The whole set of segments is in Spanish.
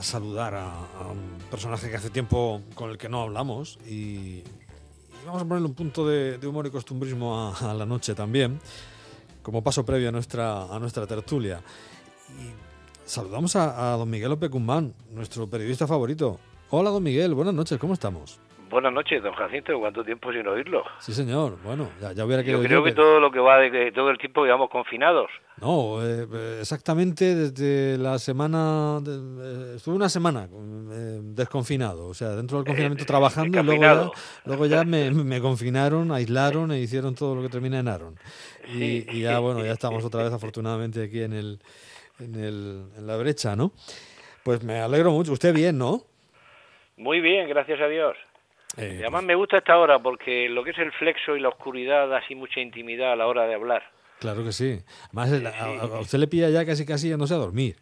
saludar a, un personaje que hace tiempo con el que no hablamos y, vamos a ponerle un punto de, humor y costumbrismo a, la noche también, como paso previo a nuestra, a nuestra tertulia. Y saludamos a, don Miguel López nuestro periodista favorito. Hola, don Miguel, buenas noches, ¿cómo estamos? Buenas noches, don Jacinto. ¿Cuánto tiempo sin oírlo? Sí, señor. Bueno, ya, ya hubiera Yo creo que, todo lo que va de todo el tiempo llevamos confinados. No, eh, exactamente desde la semana. Eh, estuve una semana eh, desconfinado, o sea, dentro del confinamiento trabajando y luego ya, luego ya me, confinaron, aislaron e hicieron todo lo que termina en Aaron. Y, y, ya, bueno, ya estamos otra vez afortunadamente aquí en, el, en, el, en la brecha, ¿no? Pues me alegro mucho. Usted bien, ¿no? Muy bien, gracias a Dios. Eh, además me gusta esta hora porque lo que es el flexo y la oscuridad da así mucha intimidad a la hora de hablar. Claro que sí. Además, A, usted le pilla ya casi casi yéndose a dormir.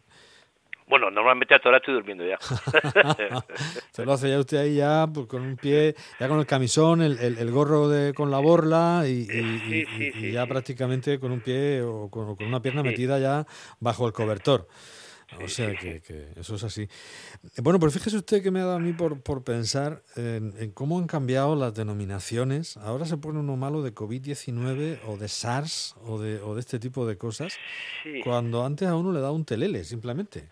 Bueno, normalmente hasta ahora estoy durmiendo ya. Se lo hace ya usted ahí ya pues, con un pie, ya con el camisón, el, el, gorro de, con la borla y, ya prácticamente con un pie o con, con una pierna metida ya bajo el cobertor. O sea que, eso es así. Bueno, pues fíjese usted que me ha dado a mí por, por pensar en, cómo han cambiado las denominaciones. Ahora se pone uno malo de COVID-19 o de SARS o de, o de este tipo de cosas, cuando antes a uno le da un telele, simplemente.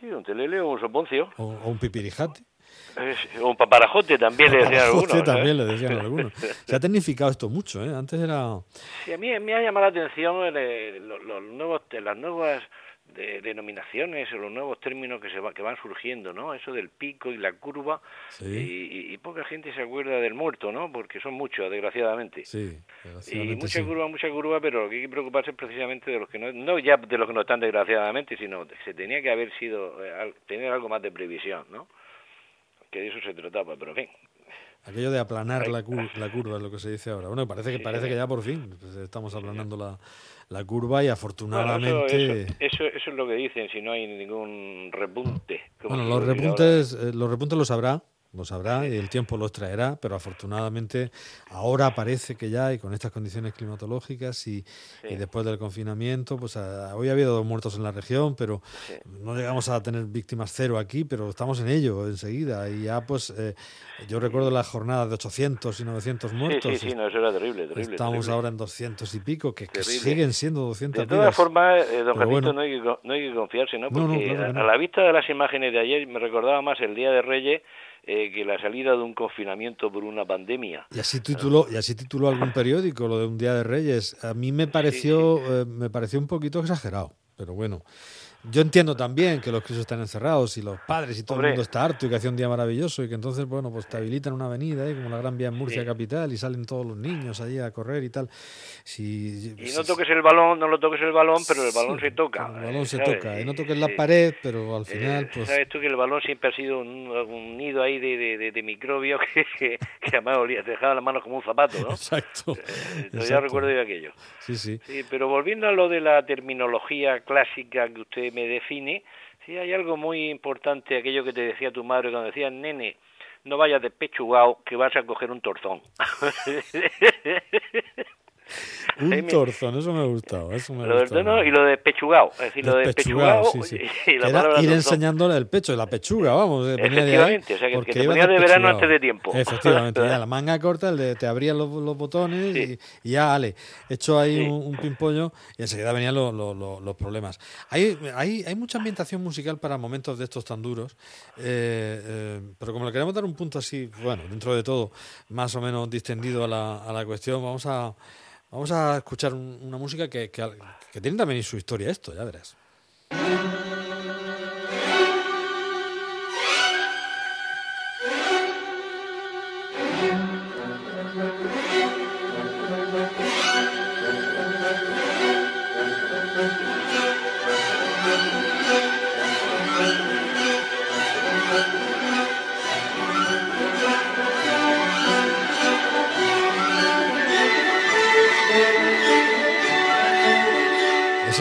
Sí, un telele o un soponcio. O, un pipirijate. O un paparajote también le decían algunos. ¿eh? también le decían algunos. Se ha tecnificado esto mucho, ¿eh? Antes era... Sí, a mí me ha llamado la atención los nuevos, las nuevas de denominaciones o los nuevos términos que se va, que van surgiendo, ¿no? Eso del pico y la curva y, poca gente se acuerda del muerto, ¿no? Porque son muchos, desgraciadamente. Sí, y mucha curva, mucha curva, pero lo que hay que preocuparse es precisamente de los que no, no ya de los que no están desgraciadamente, sino se tenía que haber sido eh, tener algo más de previsión, ¿no? Que de eso se trataba, pero en fin, Aquello de aplanar la, la, curva es lo que se dice ahora. Bueno, parece que parece que ya por fin pues, estamos aplanando la, la curva y afortunadamente... eso, eso, es lo que dicen, si no hay ningún repunte. Bueno, los repuntes, eh, los repuntes los habrá, lo sabrá y el tiempo los traerá, pero afortunadamente ahora parece que ya, y con estas condiciones climatológicas y, después del confinamiento, pues ah, hoy ha habido dos muertos en la región, pero no llegamos a tener víctimas cero aquí, pero estamos en ello enseguida. Y ya, pues, eh, yo recuerdo las jornadas de 800 y 900 muertos. Sí, sí, no, eso era terrible, terrible. Estamos ahora en 200 y pico, que, siguen siendo 200 De todas formas, eh, don Jacinto, no, hay que, no hay que confiarse, ¿no? Porque a, a la vista de las imágenes de ayer me recordaba más el Día de Reyes eh, que la salida de un confinamiento por una pandemia. Y así tituló, y así tituló algún periódico lo de un día de Reyes. A mí me pareció, eh, me pareció un poquito exagerado, pero bueno. Yo entiendo también que los críos están encerrados y los padres y todo el mundo está harto y que hace un día maravilloso y que entonces, bueno, pues te habilitan una avenida, ¿eh? como la Gran Vía en Murcia capital y salen todos los niños allí a correr y tal. Si, y no toques el balón, no lo toques el balón, pero el balón se toca. El balón se toca. Y no toques la pared, pero al eh, final, pues... Sabes tú que el balón siempre ha sido un, nido ahí de, de, de, microbios que, que, que además olía, te dejaba las manos como un zapato, ¿no? Exacto. Eh, ya recuerdo de aquello. Sí, sí. Sí, pero volviendo a lo de la terminología clásica que usted me define, sí hay algo muy importante, aquello que te decía tu madre cuando decía, nene, no vayas de pechugao que vas a coger un torzón. Un torzón, eso me ha gustado. Eso me lo y lo de pechugao. Es decir, lo de pechugao. Sí, sí. Y la Era ir enseñándole el pecho, la pechuga, vamos. Eh, Efectivamente, o sea, que, te ponías de, verano antes de tiempo. Efectivamente, ya la manga corta, el de, te abrían los, los botones y, ya, vale, hecho ahí un, un, pimpollo y enseguida venían los, los, los problemas. Hay, hay, hay mucha ambientación musical para momentos de estos tan duros, eh, eh, pero como le queremos dar un punto así, bueno, dentro de todo, más o menos distendido a la, a la cuestión, vamos a Vamos a escuchar una música que, que, que tiene también su historia esto, ya verás.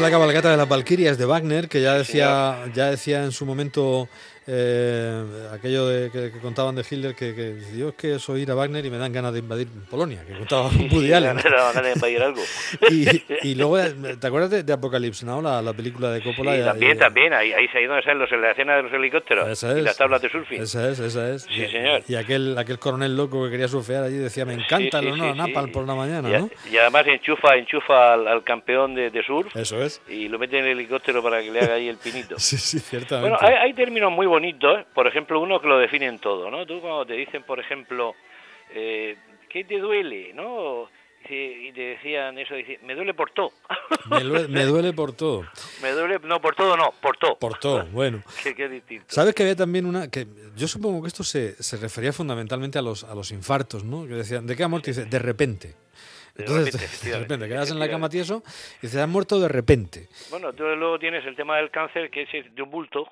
La cabalgata de las Valquirias de Wagner, que ya decía, ya decía en su momento eh, aquello de, que, contaban de Hitler, que, que yo es que soy ir a Wagner y me dan ganas de invadir Polonia, que contaba Woody Allen. y, luego, ¿te acuerdas de, Apocalypse Now, la, la, película de Coppola? Sí, también, también, ahí, ahí se ha ido a los, la escena de los helicópteros esa es, y las tablas de surfing. Esa es, esa es. Sí, señor. Y aquel, aquel coronel loco que quería surfear allí decía, me encanta sí, sí, Napal por la mañana, y, ¿no? Y además enchufa, enchufa al, campeón de, de, surf. Eso es. Y lo mete en el helicóptero para que le haga ahí el pinito. sí, sí, ciertamente. Bueno, hay, hay términos muy bonitos, ¿eh? por ejemplo, uno que lo definen todo, ¿no? Tú cuando te dicen, por ejemplo, eh, ¿qué te duele? ¿no? y te decían eso, me duele por todo. Me, duele, por todo. Me duele, no, por todo no, por todo. Por todo, bueno. qué, distinto. ¿Sabes que había también una, que yo supongo que esto se, se refería fundamentalmente a los, a los infartos, ¿no? Que decían, ¿de qué ha muerto? dice, de repente. Entonces, de repente, de repente quedas en la cama tieso y se ha muerto de repente. Bueno, tú luego tienes el tema del cáncer, que es de un bulto,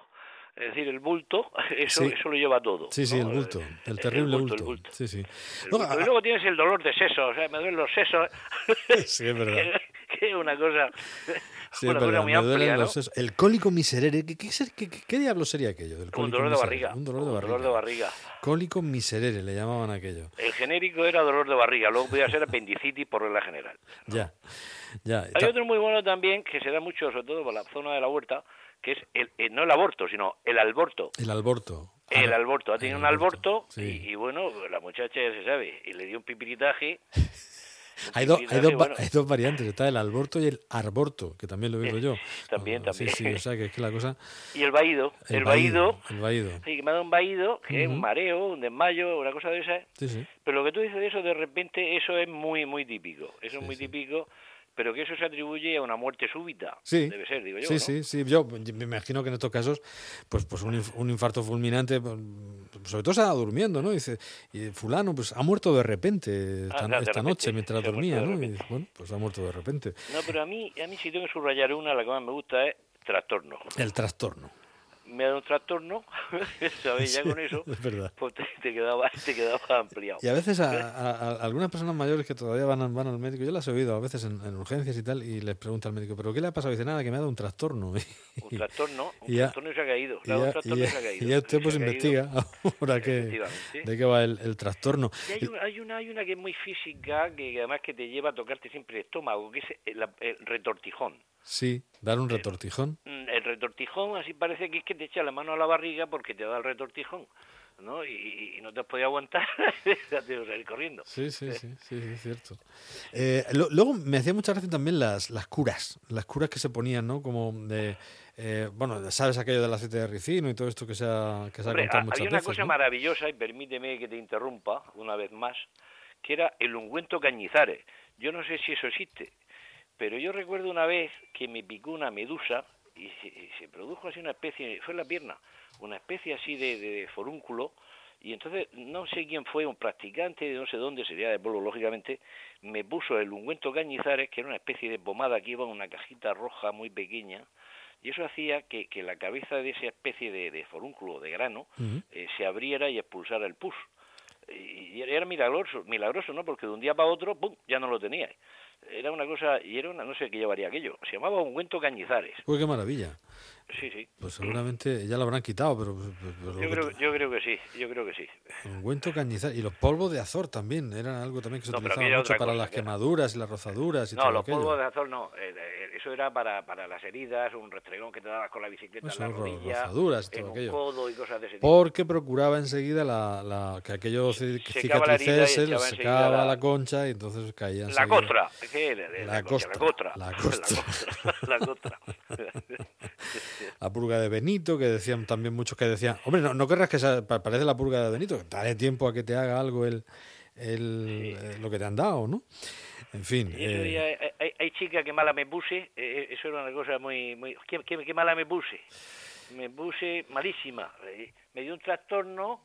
es decir, el bulto, eso, eso lo lleva todo. Sí, sí, el bulto, el, terrible bulto, El bulto. Sí, sí. y luego tienes el dolor de seso, o sea, me duelen los sesos. sí, es verdad. que, es una cosa, sí, una cosa muy amplia, los sesos. El cólico miserere, ¿qué, qué, qué, qué diablo sería aquello? Del un dolor de barriga. Un dolor de barriga. dolor de barriga. Cólico miserere, le llamaban aquello. El genérico era dolor de barriga, luego podía ser apendicitis por regla general. Ya, ya. Hay otro muy bueno también, que se da mucho, sobre todo por la zona de la huerta, que es el, eh, no el aborto, sino el alborto. El alborto. El alborto. Ha tenido un alborto y, bueno, la muchacha ya se sabe, y le dio un pipiritaje. hay, hay, hay, dos variantes, está el alborto y el arborto, que también lo digo yo. También, también. Sí, sí, o sea que es que la cosa... Y el vaído, el, vaído, El vaído. Sí, que me ha dado un vaído, que es un mareo, un desmayo, una cosa de esa. Sí, sí. Pero lo que tú dices de eso, de repente, eso es muy, muy típico. Eso es muy típico pero que eso se atribuye a una muerte súbita. Sí. Debe ser, digo yo. Sí, sí, sí. Yo me imagino que en estos casos, pues, pues un, un infarto fulminante, pues, sobre todo se ha durmiendo, ¿no? Dice, y fulano, pues ha muerto de repente esta, ah, esta noche mientras dormía, ¿no? Y, bueno, pues ha muerto de repente. No, pero a mí, a mí si tengo que subrayar una, la que más me gusta es trastorno. El trastorno me ha dado un trastorno, ¿sabes? Ya con eso, pues te, quedaba, te quedaba ampliado. Y a veces a, algunas personas mayores que todavía van, van al médico, yo las he oído a veces en, urgencias y tal, y les pregunta al médico, ¿pero qué le ha pasado? Y dice, nada, que me ha dado un trastorno. un trastorno, un trastorno se ha caído. Y ya, y ya usted pues investiga ahora que, de qué va el, trastorno. Hay, hay, una, hay una que es muy física, que además que te lleva a tocarte siempre el estómago, que es el retortijón. Sí, dar un retortijón. Mm, el, retortijón, así parece que es que te echa la mano a la barriga porque te da el retortijón. ¿no? Y, no te has podido aguantar, te salir corriendo. Sí, sí, sí, sí, es cierto. Eh, luego me hacía mucha gracia también las, las curas, las curas que se ponían, ¿no? Como de, eh, bueno, sabes aquello del aceite de ricino y todo esto que se ha, que se ha contado muchas Hay una cosa maravillosa, y permíteme que te interrumpa una vez más, que era el ungüento cañizares. Yo no sé si eso existe, pero yo recuerdo una vez que me picó una medusa y se, produjo así una especie, fue en la pierna, una especie así de, de, forúnculo, y entonces no sé quién fue, un practicante de no sé dónde, sería de pueblo lógicamente, me puso el ungüento cañizares, que era una especie de pomada que iba en una cajita roja muy pequeña, y eso hacía que, que la cabeza de esa especie de, de forúnculo, de grano, eh, se abriera y expulsara el pus. Y era milagroso, milagroso, ¿no? Porque de un día para otro, ¡pum!, ya no lo tenía era una cosa, y era una, no sé qué llevaría aquello, se llamaba ungüento cañizares. Uy, qué maravilla. Sí, sí. Pues seguramente ya lo habrán quitado, pero... yo, creo, yo creo que sí, yo creo que sí. Ungüento cañizares. Y los polvos de azor también, eran algo también que se utilizaba mucho para las quemaduras y las rozaduras y No, los polvos de azor no, eh, eh, eso era para, para las heridas, un restregón que te dabas con la bicicleta en la rodilla, rozaduras y todo aquello. codo y cosas de ese tipo. Porque procuraba enseguida la, la que aquello cicatricese, se secaba la concha y entonces caían La costra, ¿qué La, la, costra. La costra. La costra. la purga de Benito, que decían también muchos que decían, hombre, no, no querrás que parece la purga de Benito, dale tiempo a que te haga algo el, el eh, lo que te han dado, ¿no? En fin. Eh... Hay, hay, chicas que mala me puse, eh, eh, eso era una cosa muy... muy ¿qué, qué, mala me puse? Me puse malísima, me dio un trastorno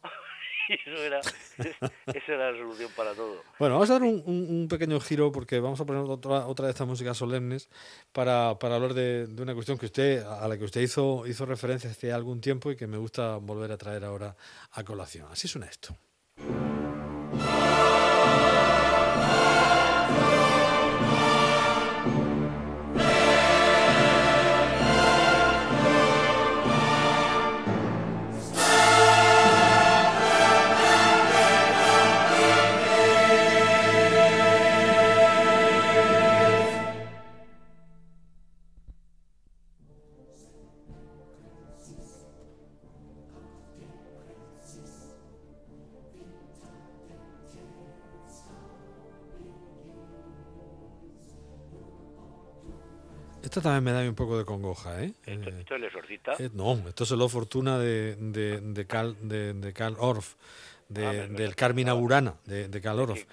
eso era, esa era la solución para todo. Bueno, vamos a dar un, un, pequeño giro porque vamos a poner otra, otra de estas músicas solemnes para, para hablar de, de, una cuestión que usted, a la que usted hizo, hizo referencia hace algún tiempo y que me gusta volver a traer ahora a colación. Así suena esto. Esto también me da un poco de congoja, ¿eh? ¿Esto, eh, es el exorcista? Eh, no, esto es la fortuna de, de, de, de, de Karl Orff, de, ah, del Carmina Burana, de, de Karl Orff.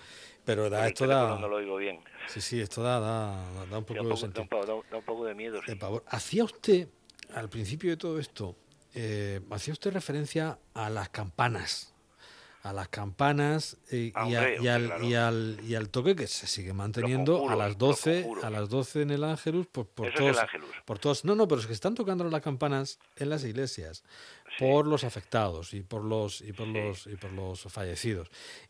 Pero da, esto da... No lo digo bien. Sí, sí, esto da, da, da un poco, de sentido. Da, un poco de miedo, sí. ¿Hacía usted, al principio de todo esto, eh, hacía usted referencia a las campanas? A las campanas y, ah, y, al, y, al, y, al, toque que se sigue manteniendo a las 12 a las 12 en el Ángelus por, por todos por todos. No no pero es que están tocando las campanas en las iglesias por los afectados y por los y por los y por los fallecidos.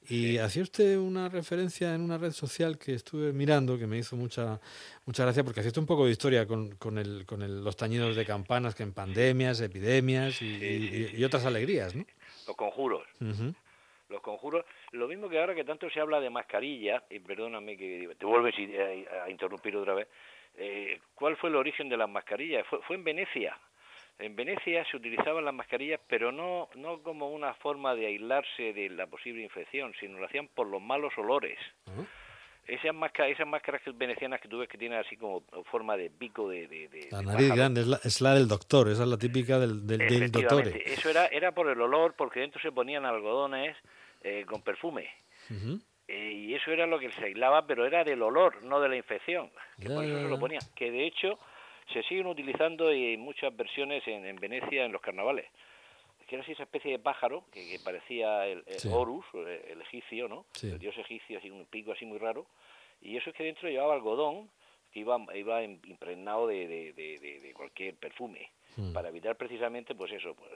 Y hacía usted una referencia en una red social que estuve mirando que me hizo mucha mucha gracia porque hacía usted un poco de historia con, con, el, con el, los tañidos de campanas que en pandemias epidemias y, otras alegrías no los conjuros los conjuros. Lo mismo que ahora que tanto se habla de mascarilla, y perdóname que te vuelves a, interrumpir otra vez, eh, ¿cuál fue el origen de las mascarillas? Fue, fue en Venecia. En Venecia se utilizaban las mascarillas, pero no, no como una forma de aislarse de la posible infección, sino lo hacían por los malos olores. Esas máscaras, esas máscaras venecianas que tú ves que tienen así como forma de pico de... la nariz grande, es la, del doctor, esa es la típica del, del, doctor. Eso era, era por el olor, porque dentro se ponían algodones eh, con perfume. Eh, y eso era lo que se aislaba, pero era del olor, no de la infección. Que por eso se lo ponían. Que de hecho se siguen utilizando en muchas versiones en, Venecia en los carnavales. Que era así esa especie de pájaro que, parecía el, Horus, el, egipcio, ¿no? El dios egipcio, así un pico así muy raro. Y eso es que dentro llevaba algodón que iba, iba impregnado de, de, de, cualquier perfume. Hmm. Para evitar precisamente, pues eso, pues,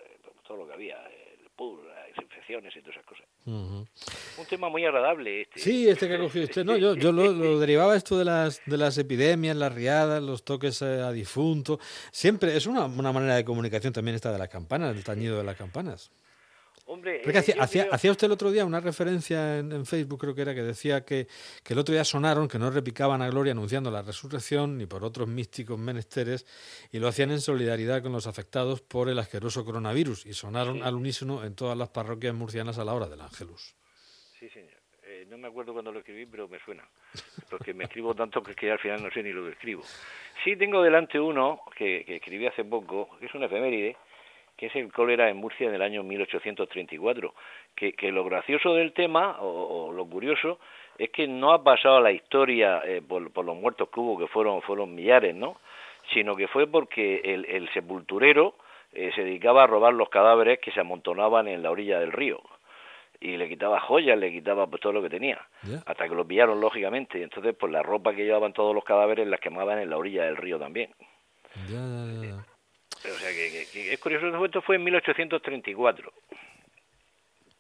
todo lo que había. Eh, las infecciones y todas esas cosas. Un tema muy agradable este. Sí, este que ha cogido usted. No, yo, yo lo, derivaba esto de las, de las epidemias, las riadas, los toques eh, a difunto. Siempre es una, una manera de comunicación también esta de las campanas, el tañido de las campanas. Hombre, hacía, hacía, usted el otro día una referencia en, Facebook, creo que era, que decía que, que, el otro día sonaron, que no repicaban a Gloria anunciando la resurrección ni por otros místicos menesteres, y lo hacían en solidaridad con los afectados por el asqueroso coronavirus, y sonaron al unísono en todas las parroquias murcianas a la hora del Ángelus. Sí, señor. Eh, no me acuerdo cuando lo escribí, pero me suena, porque me escribo tanto que, que al final no sé ni lo que escribo. Sí tengo delante uno que, que escribí hace poco, que es una efeméride, que es el cólera en Murcia en el año 1834, que, que lo gracioso del tema, o, lo curioso, es que no ha pasado la historia eh, por, los muertos que hubo, que fueron, fueron millares, ¿no? Sino que fue porque el, sepulturero eh, se dedicaba a robar los cadáveres que se amontonaban en la orilla del río. Y le quitaba joyas, le quitaba pues, todo lo que tenía, hasta que lo pillaron lógicamente, y entonces pues la ropa que llevaban todos los cadáveres las quemaban en la orilla del río también. O sea que, es curioso, esto fue en 1834.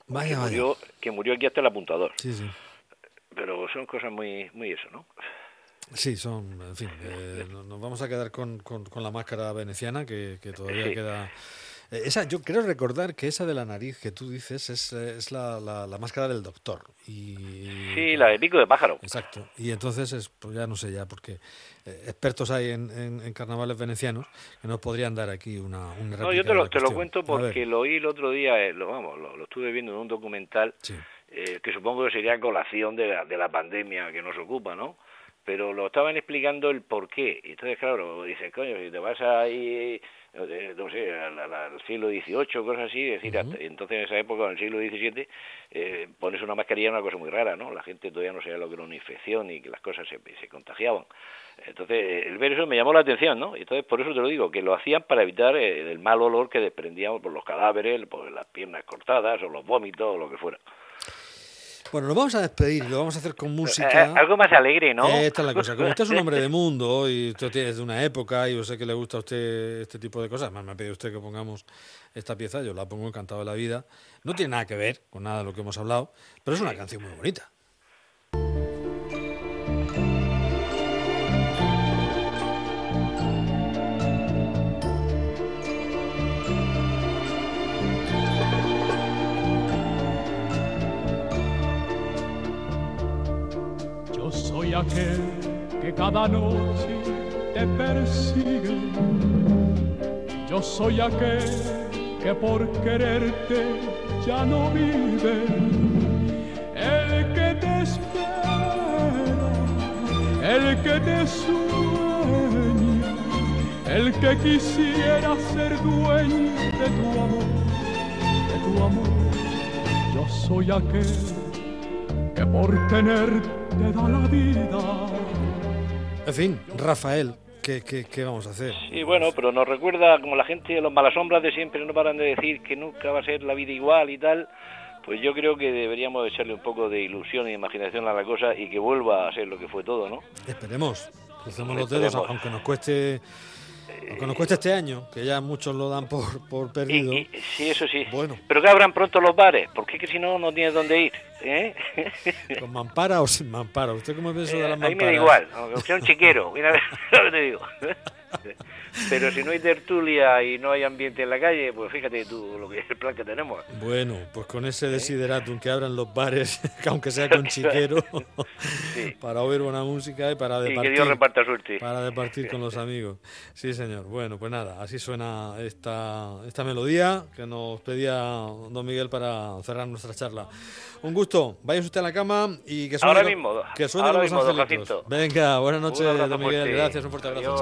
Vaya, que, Murió, que murió aquí hasta el apuntador. Sí, sí. Pero son cosas muy, muy eso, ¿no? Sí, son, en fin, eh, nos vamos a quedar con, con, la máscara veneciana que, que todavía queda esa, yo creo recordar que esa de la nariz que tú dices es, es la, la, máscara del doctor. Y, sí, la de pico de pájaro. Exacto. Y entonces, es, pues ya no sé ya, porque eh, expertos hay en, en, carnavales venecianos que nos podrían dar aquí una, No, yo te lo, te lo cuento porque lo oí el otro día, eh, lo, vamos, lo, estuve viendo en un documental que supongo que sería colación de la, de la pandemia que nos ocupa, ¿no? Pero lo estaban explicando el por qué. Y entonces, claro, dice, coño, si te vas ahí eh, no sé, al, siglo XVIII, cosas así, es decir, entonces en esa época, en el siglo XVII, eh, pones una mascarilla una cosa muy rara, ¿no? La gente todavía no sabía lo que era una infección y que las cosas se, se contagiaban. Entonces, el ver eso me llamó la atención, ¿no? Entonces, por eso te lo digo, que lo hacían para evitar eh, el mal olor que desprendíamos por los cadáveres, por las piernas cortadas o los vómitos o lo que fuera. Bueno, nos vamos a despedir, lo vamos a hacer con música. Eh, algo más alegre, ¿no? esta es la cosa. Como usted es un hombre de mundo y usted es de una época y yo sé que le gusta a usted este tipo de cosas, más me ha pedido usted que pongamos esta pieza, yo la pongo encantado de la vida. No tiene nada que ver con nada de lo que hemos hablado, pero es una canción muy bonita. Aquel que cada noche te persigue. Yo soy aquel que por quererte ya no vive. El que te espera, el que te sueña el que quisiera ser dueño de tu amor, de tu amor. Yo soy aquel que por tener te da la vida. En fin, Rafael, ¿qué, qué, vamos a hacer? Sí, bueno, pero nos recuerda, como la gente, los malas sombras de siempre no paran de decir que nunca va a ser la vida igual y tal, pues yo creo que deberíamos echarle un poco de ilusión e imaginación a la cosa y que vuelva a ser lo que fue todo, ¿no? Esperemos, crucemos los dedos, aunque nos cueste aunque nos cueste este año, que ya muchos lo dan por, por perdido. sí, eso sí. Bueno. Pero que abran pronto los bares, porque es que si no, no tienes dónde ir. ¿Eh? ¿Con mampara o sin mampara? ¿Usted cómo ve eso de la mampara? A mí me da igual, aunque sea un chiquero, mira lo que te digo. Pero si no hay tertulia y no hay ambiente en la calle, pues fíjate tú lo que es el plan que tenemos. Bueno, pues con ese desideratum que abran los bares, aunque sea con chiquero, para oír buena música y para departir. que Dios reparta suerte. Para departir con los amigos. Sí, señor. Bueno, pues nada, así suena esta, esta melodía que nos pedía don Miguel para cerrar nuestra charla. Un gusto, vaya usted a la cama y que suene, ahora mismo, que suene ahora los mismo, Venga, buenas noches, don Miguel. Gracias, un fuerte abrazo.